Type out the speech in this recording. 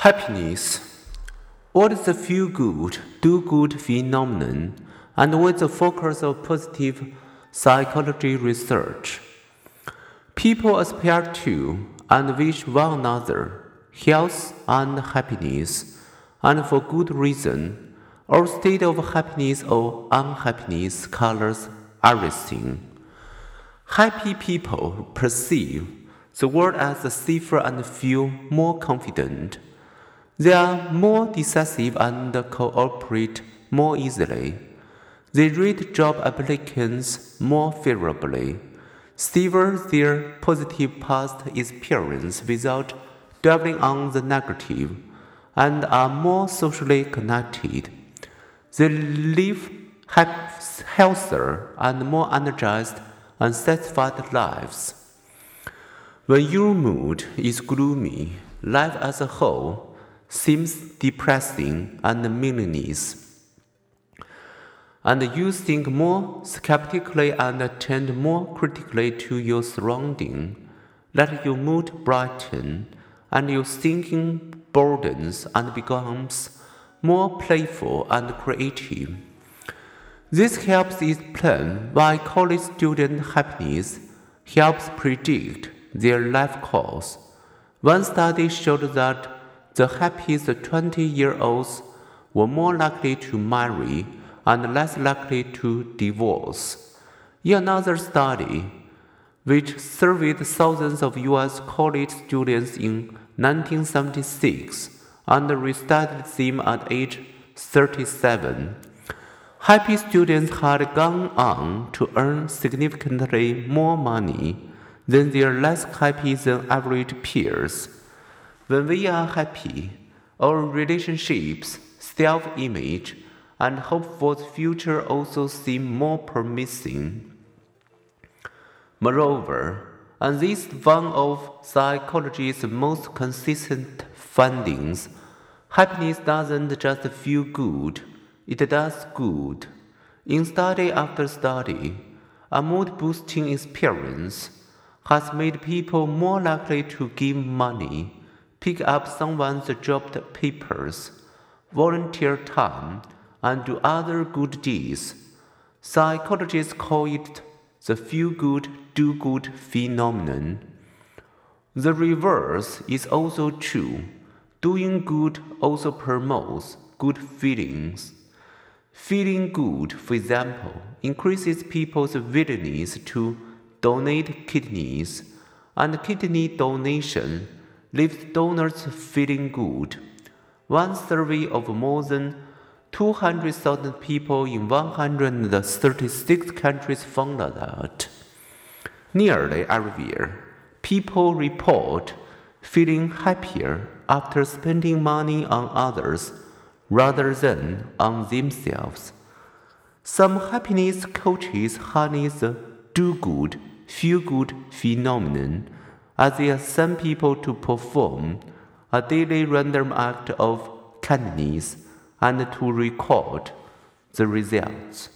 Happiness. What is the feel good, do good phenomenon, and what is the focus of positive psychology research? People aspire to and wish one another health and happiness, and for good reason. Our state of happiness or unhappiness colors everything. Happy people perceive the world as safer and feel more confident. They are more decisive and cooperate more easily. They read job applicants more favorably, savor their positive past experience without dwelling on the negative, and are more socially connected. They live healthier and more energized and satisfied lives. When your mood is gloomy, life as a whole seems depressing and meaningless. And you think more skeptically and attend more critically to your surrounding. Let your mood brighten and your thinking broadens and becomes more playful and creative. This helps explain why college student happiness helps predict their life course. One study showed that the happiest 20 year olds were more likely to marry and less likely to divorce. In another study, which surveyed thousands of US college students in 1976 and restudied them at age 37, happy students had gone on to earn significantly more money than their less happy than average peers. When we are happy, our relationships, self image, and hope for the future also seem more promising. Moreover, and this is one of psychology's most consistent findings, happiness doesn't just feel good, it does good. In study after study, a mood boosting experience has made people more likely to give money pick up someone's dropped papers, volunteer time, and do other good deeds. Psychologists call it the feel good, do good phenomenon. The reverse is also true. Doing good also promotes good feelings. Feeling good, for example, increases people's willingness to donate kidneys, and kidney donation leaves donors feeling good. One survey of more than 200,000 people in 136 countries found that nearly every year, people report feeling happier after spending money on others rather than on themselves. Some happiness coaches harness the do good, feel good phenomenon as they assign people to perform uh, a daily random act of kindness and to record the results.